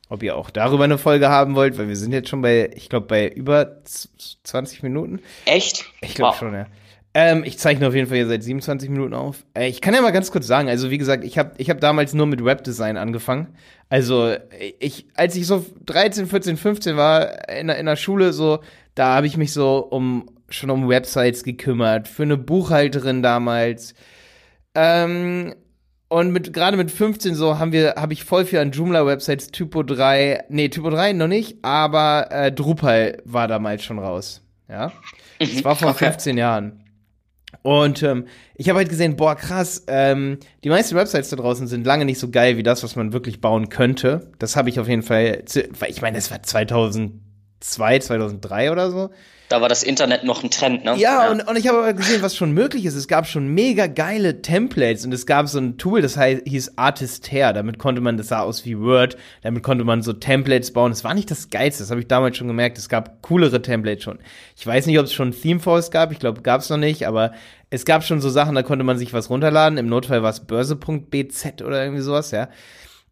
ob ihr auch darüber eine Folge haben wollt, weil wir sind jetzt schon bei, ich glaube, bei über z- 20 Minuten. Echt? Ich glaube Wow. schon, ja. Ähm, ich zeichne auf jeden Fall hier seit 27 Minuten auf. Äh, ich kann ja mal ganz kurz sagen, also wie gesagt, ich habe ich hab damals nur mit Webdesign angefangen. Also ich, als ich so 13, 14, 15 war in, der- in der Schule, so, da habe ich mich so um schon um Websites gekümmert, für eine Buchhalterin damals. Ähm, und mit gerade mit 15 so haben wir habe ich voll viel an Joomla Websites Typo 3, nee, Typo 3 noch nicht, aber äh, Drupal war damals schon raus, ja? Das war vor okay. 15 Jahren. Und ähm, ich habe halt gesehen, boah, krass, ähm, die meisten Websites da draußen sind lange nicht so geil wie das, was man wirklich bauen könnte. Das habe ich auf jeden Fall, weil ich meine, das war 2002, 2003 oder so. Da war das Internet noch ein Trend, ne? Ja, ja. Und, und ich habe aber gesehen, was schon möglich ist. Es gab schon mega geile Templates und es gab so ein Tool, das heißt, hieß Artistair. Damit konnte man, das sah aus wie Word, damit konnte man so Templates bauen. Das war nicht das Geilste, das habe ich damals schon gemerkt. Es gab coolere Templates schon. Ich weiß nicht, ob es schon Themeforce gab, ich glaube, gab es noch nicht, aber es gab schon so Sachen, da konnte man sich was runterladen. Im Notfall war es börse.bz oder irgendwie sowas, ja.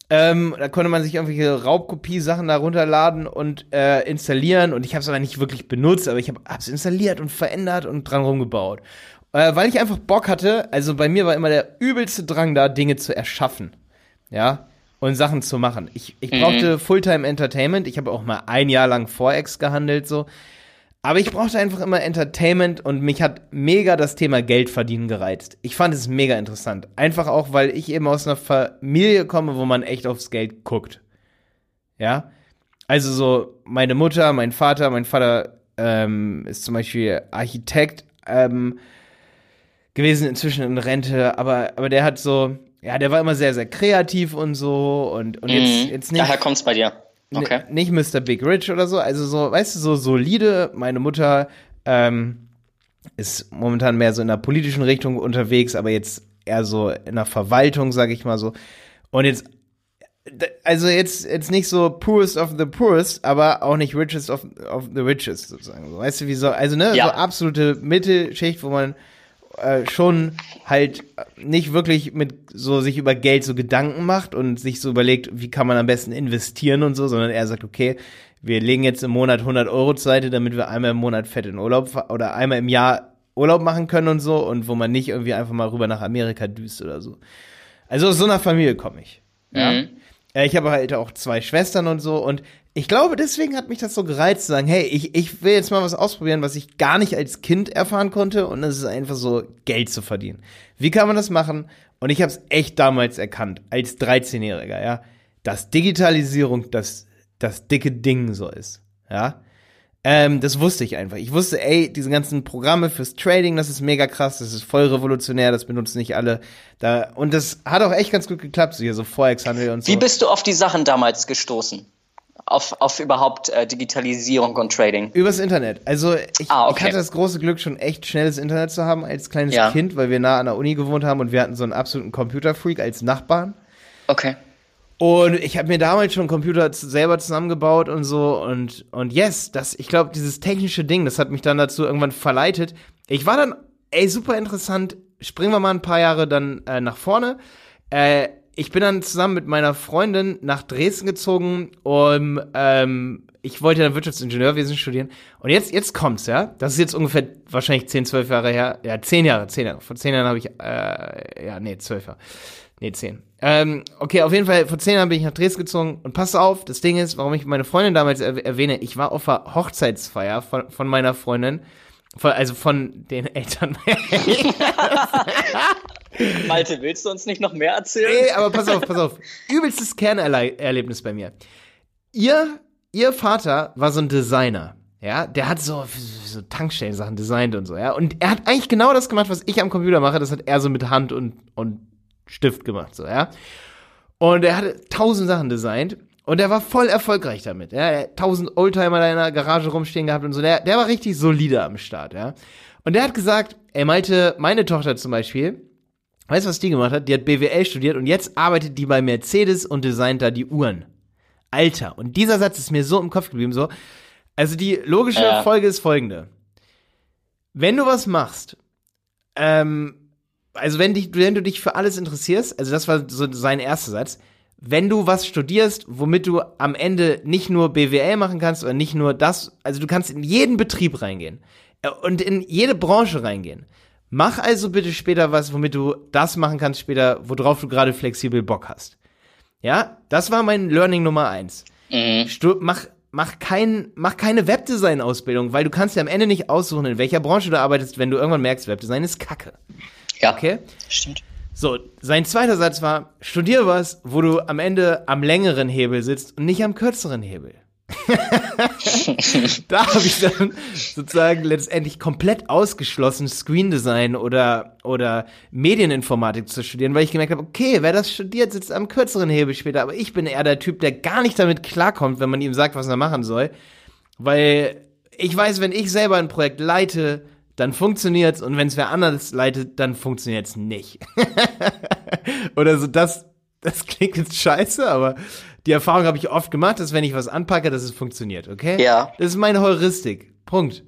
Ähm, da konnte man sich irgendwelche Raubkopie-Sachen da runterladen und äh, installieren. Und ich habe es aber nicht wirklich benutzt, aber ich habe es installiert und verändert und dran rumgebaut. Äh, weil ich einfach Bock hatte, also bei mir war immer der übelste Drang da, Dinge zu erschaffen. Ja. Und Sachen zu machen. Ich, ich brauchte mhm. Fulltime Entertainment. Ich habe auch mal ein Jahr lang Forex gehandelt, so. Aber ich brauchte einfach immer Entertainment und mich hat mega das Thema Geld verdienen gereizt. Ich fand es mega interessant. Einfach auch, weil ich eben aus einer Familie komme, wo man echt aufs Geld guckt. Ja. Also so, meine Mutter, mein Vater, mein Vater ähm, ist zum Beispiel Architekt ähm, gewesen, inzwischen in Rente, aber, aber der hat so, ja, der war immer sehr, sehr kreativ und so und, und jetzt, mhm. jetzt nicht. Daher kommt's bei dir. Okay. Nicht Mr. Big Rich oder so. Also so, weißt du, so solide. Meine Mutter ähm, ist momentan mehr so in der politischen Richtung unterwegs, aber jetzt eher so in der Verwaltung, sag ich mal so. Und jetzt, also jetzt, jetzt nicht so poorest of the poorest, aber auch nicht richest of, of the richest, sozusagen. Weißt du, wie so, also ne, ja. so absolute Mittelschicht, wo man äh, schon halt nicht wirklich mit so sich über Geld so Gedanken macht und sich so überlegt, wie kann man am besten investieren und so, sondern er sagt, okay, wir legen jetzt im Monat 100 Euro zur Seite, damit wir einmal im Monat fett in Urlaub oder einmal im Jahr Urlaub machen können und so und wo man nicht irgendwie einfach mal rüber nach Amerika düst oder so. Also aus so einer Familie komme ich. Ja. Mhm. Ich habe halt auch zwei Schwestern und so und ich glaube, deswegen hat mich das so gereizt zu sagen, hey, ich, ich will jetzt mal was ausprobieren, was ich gar nicht als Kind erfahren konnte und das ist einfach so Geld zu verdienen. Wie kann man das machen? Und ich habe es echt damals erkannt, als 13-Jähriger, ja, dass Digitalisierung das, das dicke Ding so ist, ja. Ähm, das wusste ich einfach. Ich wusste, ey, diese ganzen Programme fürs Trading, das ist mega krass, das ist voll revolutionär, das benutzen nicht alle. Da, und das hat auch echt ganz gut geklappt, so hier so Forex-Handel und so. Wie bist du auf die Sachen damals gestoßen? auf, auf überhaupt äh, Digitalisierung und Trading? Übers Internet. Also ich, ah, okay. ich hatte das große Glück, schon echt schnelles Internet zu haben als kleines ja. Kind, weil wir nah an der Uni gewohnt haben und wir hatten so einen absoluten Computerfreak als Nachbarn. Okay. Und ich habe mir damals schon Computer selber zusammengebaut und so und und yes, das ich glaube dieses technische Ding, das hat mich dann dazu irgendwann verleitet. Ich war dann ey super interessant. Springen wir mal ein paar Jahre dann äh, nach vorne. Äh, ich bin dann zusammen mit meiner Freundin nach Dresden gezogen, um ähm, ich wollte dann Wirtschaftsingenieurwesen studieren. Und jetzt, jetzt kommt's, ja. Das ist jetzt ungefähr wahrscheinlich 10, 12 Jahre her. Ja, 10 Jahre, 10 Jahre. Vor 10 Jahren habe ich, äh, ja, nee, 12 Jahre. Nee, 10. Ähm, okay, auf jeden Fall, vor 10 Jahren bin ich nach Dresden gezogen. Und pass auf, das Ding ist, warum ich meine Freundin damals er erwähne, ich war auf einer Hochzeitsfeier von, von meiner Freundin. Von, also von den Eltern. Malte, willst du uns nicht noch mehr erzählen? Nee, aber pass auf, pass auf. Übelstes Kernerlebnis bei mir. Ihr, ihr Vater war so ein Designer. Ja, der hat so, so Tankstellen-Sachen designt und so, ja. Und er hat eigentlich genau das gemacht, was ich am Computer mache. Das hat er so mit Hand und, und Stift gemacht, so, ja. Und er hatte tausend Sachen designt. Und er war voll erfolgreich damit. Ja? Er hat tausend Oldtimer da in der Garage rumstehen gehabt und so. Der, der war richtig solide am Start, ja. Und der hat gesagt, ey Malte, meine Tochter zum Beispiel, Weißt du, was die gemacht hat? Die hat BWL studiert und jetzt arbeitet die bei Mercedes und designt da die Uhren. Alter, und dieser Satz ist mir so im Kopf geblieben, so. Also die logische ja. Folge ist folgende. Wenn du was machst, ähm, also wenn, dich, wenn du dich für alles interessierst, also das war so sein erster Satz, wenn du was studierst, womit du am Ende nicht nur BWL machen kannst oder nicht nur das, also du kannst in jeden Betrieb reingehen äh, und in jede Branche reingehen. Mach also bitte später was, womit du das machen kannst später, worauf du gerade flexibel Bock hast. Ja, das war mein Learning Nummer eins. Mhm. mach, mach, kein, mach keine Webdesign-Ausbildung, weil du kannst ja am Ende nicht aussuchen, in welcher Branche du arbeitest, wenn du irgendwann merkst, Webdesign ist Kacke. Ja, okay? stimmt. So, sein zweiter Satz war, studier was, wo du am Ende am längeren Hebel sitzt und nicht am kürzeren Hebel. da habe ich dann sozusagen letztendlich komplett ausgeschlossen, Screen Design oder, oder Medieninformatik zu studieren, weil ich gemerkt habe, okay, wer das studiert, sitzt am kürzeren Hebel später, aber ich bin eher der Typ, der gar nicht damit klarkommt, wenn man ihm sagt, was er machen soll, weil ich weiß, wenn ich selber ein Projekt leite, dann funktioniert's und wenn es wer anderes leitet, dann funktioniert's nicht. oder so, das, das klingt jetzt scheiße, aber die Erfahrung habe ich oft gemacht, dass wenn ich was anpacke, dass es funktioniert, okay? Ja. Das ist meine Heuristik. Punkt.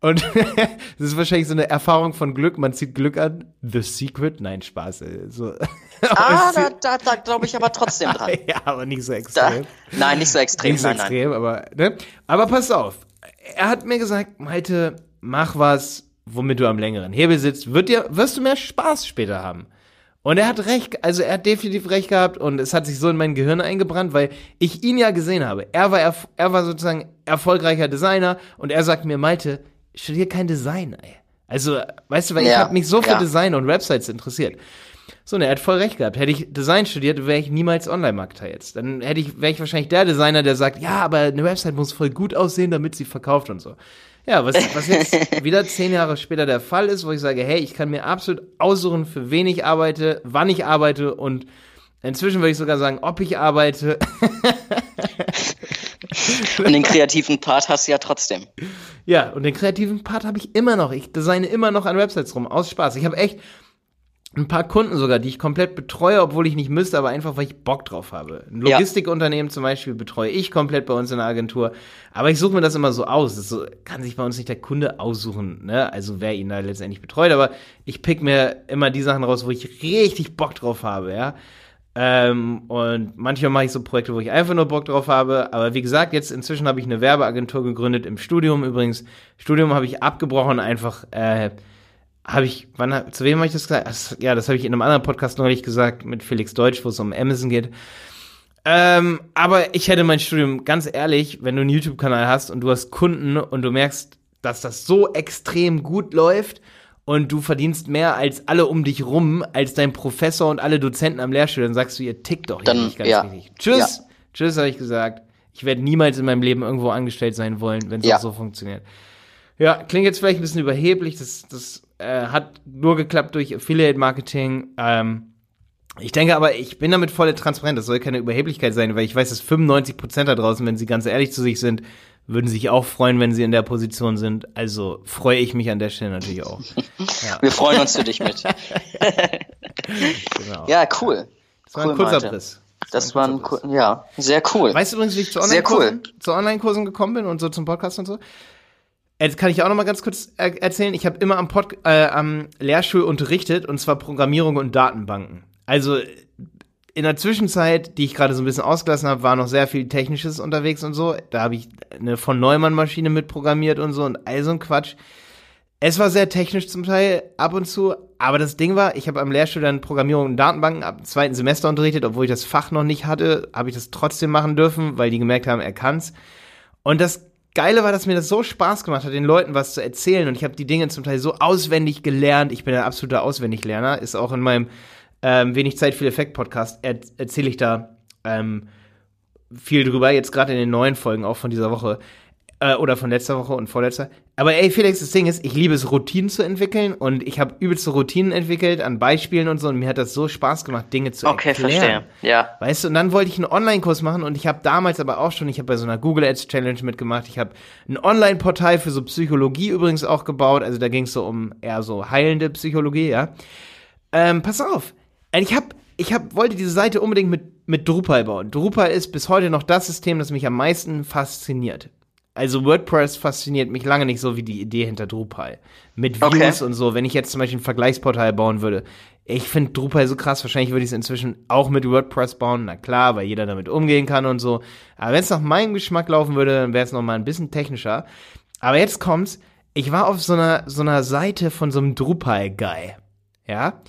Und das ist wahrscheinlich so eine Erfahrung von Glück. Man zieht Glück an. The Secret? Nein, Spaß. So. Ah, da, da, da glaube ich aber trotzdem dran. ja, aber nicht so extrem. Da, nein, nicht so extrem. Nicht so nein, extrem, aber, ne? Aber pass auf. Er hat mir gesagt, Malte, mach was, womit du am längeren Hebel sitzt. Wird dir, wirst du mehr Spaß später haben. Und er hat recht, also er hat definitiv recht gehabt und es hat sich so in mein Gehirn eingebrannt, weil ich ihn ja gesehen habe. Er war, er war sozusagen erfolgreicher Designer und er sagt mir, Malte, studier kein Design, ey. Also, weißt du, weil ja, ich habe mich so für ja. Design und Websites interessiert. So, und er hat voll recht gehabt. Hätte ich Design studiert, wäre ich niemals Online-Marketer jetzt. Dann hätte ich, wäre ich wahrscheinlich der Designer, der sagt, ja, aber eine Website muss voll gut aussehen, damit sie verkauft und so. Ja, was, was jetzt wieder zehn Jahre später der Fall ist, wo ich sage, hey, ich kann mir absolut aussuchen, für wen ich arbeite, wann ich arbeite und inzwischen würde ich sogar sagen, ob ich arbeite. und den kreativen Part hast du ja trotzdem. Ja, und den kreativen Part habe ich immer noch. Ich designe immer noch an Websites rum, aus Spaß. Ich habe echt ein paar Kunden sogar, die ich komplett betreue, obwohl ich nicht müsste, aber einfach, weil ich Bock drauf habe. Ein Logistikunternehmen ja. zum Beispiel betreue ich komplett bei uns in der Agentur. Aber ich suche mir das immer so aus. Das so, kann sich bei uns nicht der Kunde aussuchen, ne? Also wer ihn da letztendlich betreut. Aber ich pick mir immer die Sachen raus, wo ich richtig Bock drauf habe, ja. Ähm, und manchmal mache ich so Projekte, wo ich einfach nur Bock drauf habe. Aber wie gesagt, jetzt inzwischen habe ich eine Werbeagentur gegründet im Studium. Übrigens, Studium habe ich abgebrochen, einfach äh, habe ich, wann, zu wem habe ich das gesagt? Das, ja, das habe ich in einem anderen Podcast neulich gesagt, mit Felix Deutsch, wo es um Amazon geht. Ähm, aber ich hätte mein Studium, ganz ehrlich, wenn du einen YouTube-Kanal hast und du hast Kunden und du merkst, dass das so extrem gut läuft und du verdienst mehr als alle um dich rum, als dein Professor und alle Dozenten am Lehrstuhl, dann sagst du, ihr tickt doch dann, nicht ganz ja. richtig. Tschüss, ja. tschüss, habe ich gesagt. Ich werde niemals in meinem Leben irgendwo angestellt sein wollen, wenn es ja. so funktioniert. Ja, klingt jetzt vielleicht ein bisschen überheblich, das, das äh, hat nur geklappt durch Affiliate-Marketing. Ähm, ich denke aber, ich bin damit voll transparent. Das soll keine Überheblichkeit sein, weil ich weiß, dass 95 Prozent da draußen, wenn sie ganz ehrlich zu sich sind, würden sich auch freuen, wenn sie in der Position sind. Also freue ich mich an der Stelle natürlich auch. Ja. Wir freuen uns für dich mit. genau. Ja, cool. Das war cool, ein kurzer Abriss. Das, war ein, war ein ja, sehr cool. Weißt du übrigens, wie ich zu Online-Kursen cool. Online gekommen bin und so zum Podcast und so? Jetzt kann ich auch noch mal ganz kurz er erzählen. Ich habe immer am, Pod äh, am Lehrstuhl unterrichtet und zwar Programmierung und Datenbanken. Also in der Zwischenzeit, die ich gerade so ein bisschen ausgelassen habe, war noch sehr viel Technisches unterwegs und so. Da habe ich eine von Neumann Maschine mitprogrammiert und so und all so ein Quatsch. Es war sehr technisch zum Teil ab und zu, aber das Ding war, ich habe am Lehrstuhl dann Programmierung und Datenbanken ab dem zweiten Semester unterrichtet, obwohl ich das Fach noch nicht hatte, habe ich das trotzdem machen dürfen, weil die gemerkt haben, er kann's. Und das Geile war, dass mir das so Spaß gemacht hat, den Leuten was zu erzählen. Und ich habe die Dinge zum Teil so auswendig gelernt. Ich bin ein absoluter Auswendiglerner. Ist auch in meinem ähm, Wenig Zeit, viel Effekt Podcast er erzähle ich da ähm, viel drüber. Jetzt gerade in den neuen Folgen auch von dieser Woche. Äh, oder von letzter Woche und vorletzter. Aber ey, Felix, das Ding ist, ich liebe es, Routinen zu entwickeln und ich habe übelste Routinen entwickelt an Beispielen und so und mir hat das so Spaß gemacht, Dinge zu okay, erklären. Okay, verstehe. Ja. Weißt du, und dann wollte ich einen Online-Kurs machen und ich habe damals aber auch schon, ich habe bei so einer Google Ads Challenge mitgemacht, ich habe ein Online-Portal für so Psychologie übrigens auch gebaut, also da ging es so um eher so heilende Psychologie, ja. Ähm, pass auf, ich habe ich hab, wollte diese Seite unbedingt mit, mit Drupal bauen. Drupal ist bis heute noch das System, das mich am meisten fasziniert. Also WordPress fasziniert mich lange nicht so wie die Idee hinter Drupal. Mit Views okay. und so. Wenn ich jetzt zum Beispiel ein Vergleichsportal bauen würde. Ich finde Drupal so krass. Wahrscheinlich würde ich es inzwischen auch mit WordPress bauen. Na klar, weil jeder damit umgehen kann und so. Aber wenn es nach meinem Geschmack laufen würde, dann wäre es noch mal ein bisschen technischer. Aber jetzt kommt's. Ich war auf so einer, so einer Seite von so einem Drupal-Guy. Ja.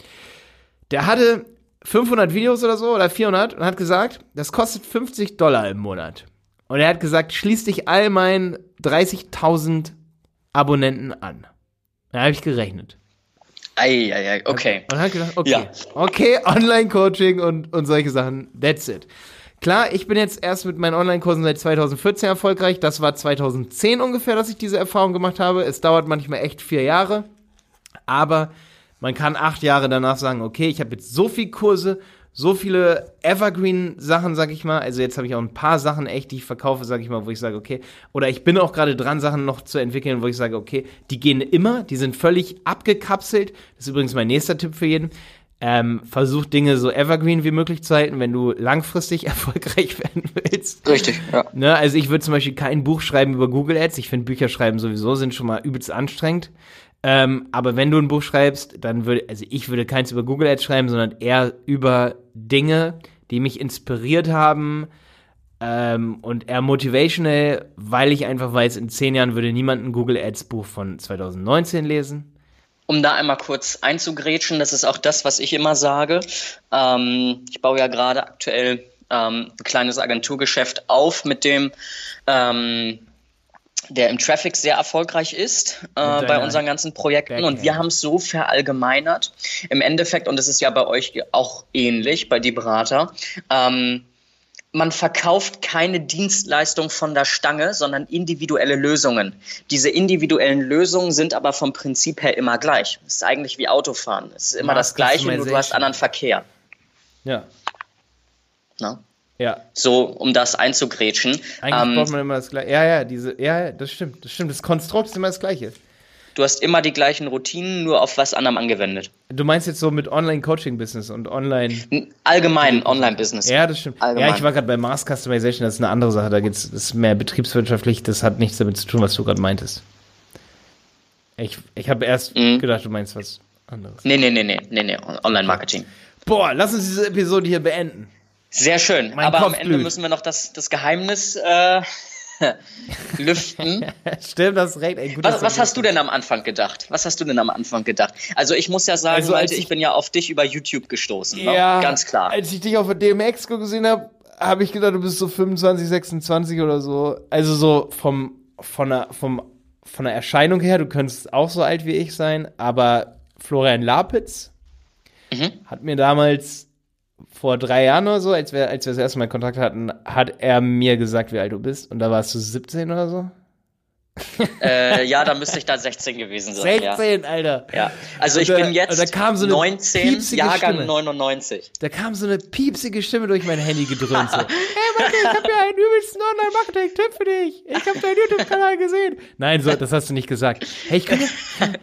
Der hatte 500 Videos oder so oder 400 und hat gesagt, das kostet 50 Dollar im Monat. Und er hat gesagt, schließ dich all meinen 30.000 Abonnenten an. Da habe ich gerechnet. Eieiei, okay. Und hat gesagt, okay, ja. okay, Online-Coaching und, und solche Sachen, that's it. Klar, ich bin jetzt erst mit meinen Online-Kursen seit 2014 erfolgreich. Das war 2010 ungefähr, dass ich diese Erfahrung gemacht habe. Es dauert manchmal echt vier Jahre. Aber man kann acht Jahre danach sagen, okay, ich habe jetzt so viel Kurse, so viele Evergreen-Sachen, sag ich mal. Also jetzt habe ich auch ein paar Sachen echt, die ich verkaufe, sag ich mal, wo ich sage, okay. Oder ich bin auch gerade dran, Sachen noch zu entwickeln, wo ich sage, okay, die gehen immer, die sind völlig abgekapselt. Das ist übrigens mein nächster Tipp für jeden. Ähm, versuch Dinge so evergreen wie möglich zu halten, wenn du langfristig erfolgreich werden willst. Richtig, ja. Ne, also ich würde zum Beispiel kein Buch schreiben über Google Ads. Ich finde Bücher schreiben sowieso sind schon mal übelst anstrengend. Ähm, aber wenn du ein Buch schreibst, dann würde, also ich würde keins über Google Ads schreiben, sondern eher über Dinge, die mich inspiriert haben ähm, und eher motivational, weil ich einfach weiß, in zehn Jahren würde niemand ein Google Ads Buch von 2019 lesen. Um da einmal kurz einzugrätschen, das ist auch das, was ich immer sage. Ähm, ich baue ja gerade aktuell ähm, ein kleines Agenturgeschäft auf, mit dem ähm, der im Traffic sehr erfolgreich ist äh, bei unseren ganzen Projekten. Und wir haben es so verallgemeinert. Im Endeffekt, und es ist ja bei euch auch ähnlich, bei die Berater, ähm, man verkauft keine Dienstleistung von der Stange, sondern individuelle Lösungen. Diese individuellen Lösungen sind aber vom Prinzip her immer gleich. Es ist eigentlich wie Autofahren. Es ist immer das Gleiche, nur du hast anderen Verkehr. Ja. Na? Ja. So, um das einzugrätschen. Eigentlich ähm, braucht man immer das Gleiche. Ja, ja, diese, ja, das stimmt, das stimmt. Das Konstrukt ist immer das Gleiche. Du hast immer die gleichen Routinen, nur auf was anderem angewendet. Du meinst jetzt so mit Online-Coaching-Business und Online. Allgemein Online-Business. Ja, das stimmt. Allgemein. Ja, ich war gerade bei Mass Customization, das ist eine andere Sache. Da geht es, das ist mehr betriebswirtschaftlich, das hat nichts damit zu tun, was du gerade meintest. Ich, ich habe erst mhm. gedacht, du meinst was anderes. Nee, nee, nee, nee, nee, nee. Online-Marketing. Boah, lass uns diese Episode hier beenden. Sehr schön. Mein Aber Kopf am Ende blüht. müssen wir noch das, das Geheimnis äh, lüften. Stimmt, das recht. Ey, gut, was, was hast du denn am Anfang gedacht? Was hast du denn am Anfang gedacht? Also ich muss ja sagen, also, Malte, ich, ich, bin ja auf dich über YouTube gestoßen. Ne? Ja, ne? ganz klar. Als ich dich auf der DMX gesehen habe, habe ich gedacht, du bist so 25, 26 oder so. Also so vom von der, vom, von der Erscheinung her, du könntest auch so alt wie ich sein, aber Florian Lapitz mhm. hat mir damals vor drei Jahren oder so, als wir, als wir das erste Mal Kontakt hatten, hat er mir gesagt, wie alt du bist. Und da warst du 17 oder so? äh, ja, da müsste ich da 16 gewesen sein. 16, ja. Alter. Ja. Also ich da, bin jetzt da kam so eine 19, Jahrgang Stimme. 99. Da kam so eine piepsige Stimme durch mein Handy gedröhnt. So. hey Martin, ich habe ja einen übelsten Online-Marketing-Tipp für dich. Ich habe deinen YouTube-Kanal gesehen. Nein, so, das hast du nicht gesagt. Hey, ich kann,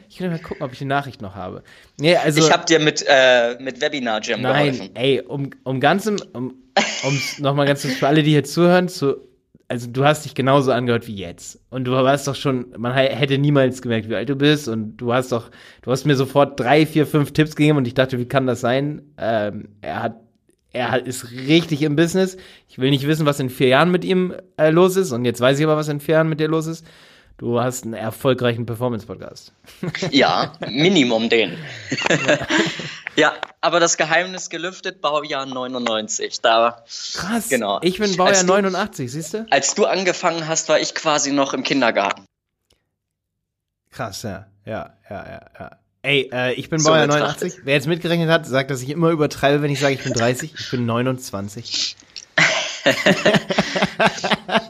ich kann mal gucken, ob ich die Nachricht noch habe. Nee, also, ich habe dir mit, äh, mit Webinar Jam Nein, geholfen. ey, um, um ganz um, um nochmal ganz für alle, die hier zuhören, zu also du hast dich genauso angehört wie jetzt. Und du warst doch schon, man hätte niemals gemerkt, wie alt du bist. Und du hast doch, du hast mir sofort drei, vier, fünf Tipps gegeben und ich dachte, wie kann das sein? Ähm, er hat, er ist richtig im Business. Ich will nicht wissen, was in vier Jahren mit ihm äh, los ist. Und jetzt weiß ich aber, was in vier Jahren mit dir los ist. Du hast einen erfolgreichen Performance-Podcast. Ja, Minimum den. ja, aber das Geheimnis gelüftet, Baujahr 99. Da, Krass, genau. ich bin Baujahr du, 89, siehst du? Als du angefangen hast, war ich quasi noch im Kindergarten. Krass, ja. Ja, ja, ja, ja. Ey, äh, ich bin so Baujahr 89. Wer jetzt mitgerechnet hat, sagt, dass ich immer übertreibe, wenn ich sage, ich bin 30. Ich bin 29.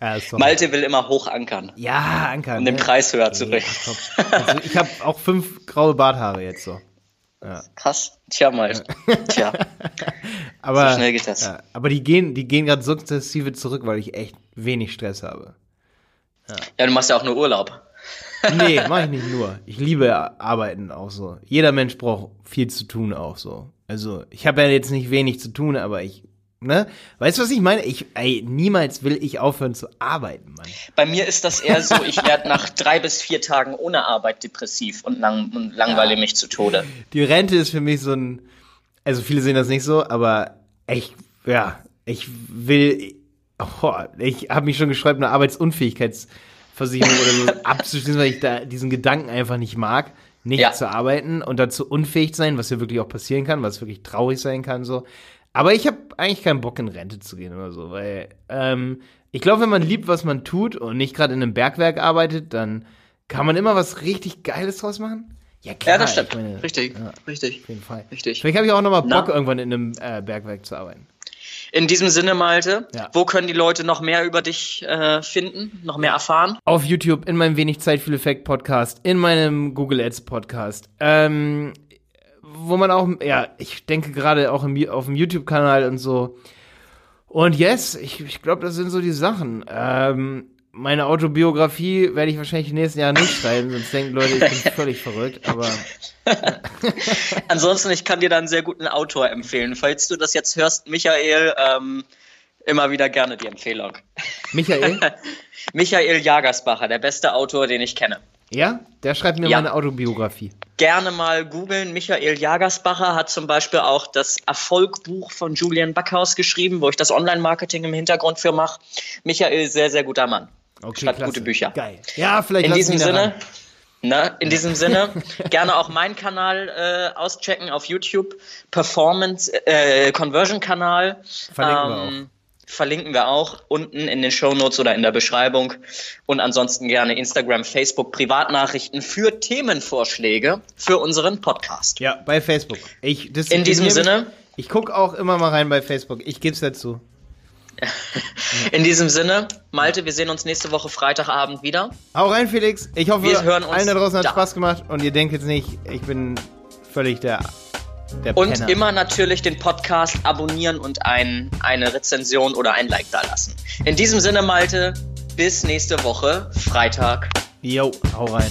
Ja, Malte will immer hoch ankern. Ja, ankern. Um den ne? Preis höher zu bringen. Also ich habe auch fünf graue Barthaare jetzt so. Ja. Krass. Tja, mal. Tja. aber, so schnell geht das. Ja, aber die gehen, die gehen gerade sukzessive zurück, weil ich echt wenig Stress habe. Ja, ja du machst ja auch nur Urlaub. nee, mach ich nicht nur. Ich liebe Arbeiten auch so. Jeder Mensch braucht viel zu tun auch so. Also, ich habe ja jetzt nicht wenig zu tun, aber ich Ne? Weißt du, was ich meine? Ich, ey, niemals will ich aufhören zu arbeiten, Mann. Bei mir ist das eher so, ich werde nach drei bis vier Tagen ohne Arbeit depressiv und, lang, und langweile ja. mich zu Tode. Die Rente ist für mich so ein, also viele sehen das nicht so, aber ich, ja, ich will, oh, ich habe mich schon geschreibt, eine Arbeitsunfähigkeitsversicherung oder so abzuschließen, weil ich da diesen Gedanken einfach nicht mag, nicht ja. zu arbeiten und dazu unfähig sein, was ja wirklich auch passieren kann, was wirklich traurig sein kann, so. Aber ich habe eigentlich keinen Bock, in Rente zu gehen oder so, weil ähm, ich glaube, wenn man liebt, was man tut und nicht gerade in einem Bergwerk arbeitet, dann kann man immer was richtig Geiles draus machen. Ja, klar, ja das stimmt. Meine, richtig, ja, richtig. Auf jeden Fall. Richtig. Vielleicht habe ich auch nochmal Bock, Na? irgendwann in einem äh, Bergwerk zu arbeiten. In diesem Sinne, Malte, ja. wo können die Leute noch mehr über dich äh, finden, noch mehr erfahren? Auf YouTube, in meinem Wenig Zeit, viel Effekt Podcast, in meinem Google Ads Podcast. Ähm, wo man auch, ja, ich denke gerade auch im, auf dem YouTube-Kanal und so. Und yes, ich, ich glaube, das sind so die Sachen. Ähm, meine Autobiografie werde ich wahrscheinlich im nächsten Jahr nicht schreiben, sonst denken Leute, ich bin völlig verrückt, aber. Ansonsten, ich kann dir da einen sehr guten Autor empfehlen. Falls du das jetzt hörst, Michael, ähm, immer wieder gerne die Empfehlung. Michael? Michael Jagersbacher, der beste Autor, den ich kenne. Ja, der schreibt mir ja. meine Autobiografie. Gerne mal googeln. Michael Jagersbacher hat zum Beispiel auch das Erfolgbuch von Julian Backhaus geschrieben, wo ich das Online-Marketing im Hintergrund für mache. Michael, sehr, sehr guter Mann. Okay, Schreibt gute Bücher. Geil. Ja, vielleicht in diesem Sinne. Ne, in diesem Sinne, gerne auch meinen Kanal äh, auschecken auf YouTube. Performance äh, Conversion Kanal. Verlinken ähm, wir auch. Verlinken wir auch unten in den Show Notes oder in der Beschreibung. Und ansonsten gerne Instagram, Facebook, Privatnachrichten für Themenvorschläge für unseren Podcast. Ja, bei Facebook. Ich, in diesem Sinne. Ich gucke auch immer mal rein bei Facebook. Ich gebe es dazu. In diesem Sinne, Malte, wir sehen uns nächste Woche Freitagabend wieder. Hau rein, Felix. Ich hoffe, wir hören uns allen da draußen hat da. Spaß gemacht und ihr denkt jetzt nicht, ich bin völlig der. Der und Penner. immer natürlich den Podcast abonnieren und ein, eine Rezension oder ein Like da lassen. In diesem Sinne, Malte, bis nächste Woche, Freitag. Jo, hau rein.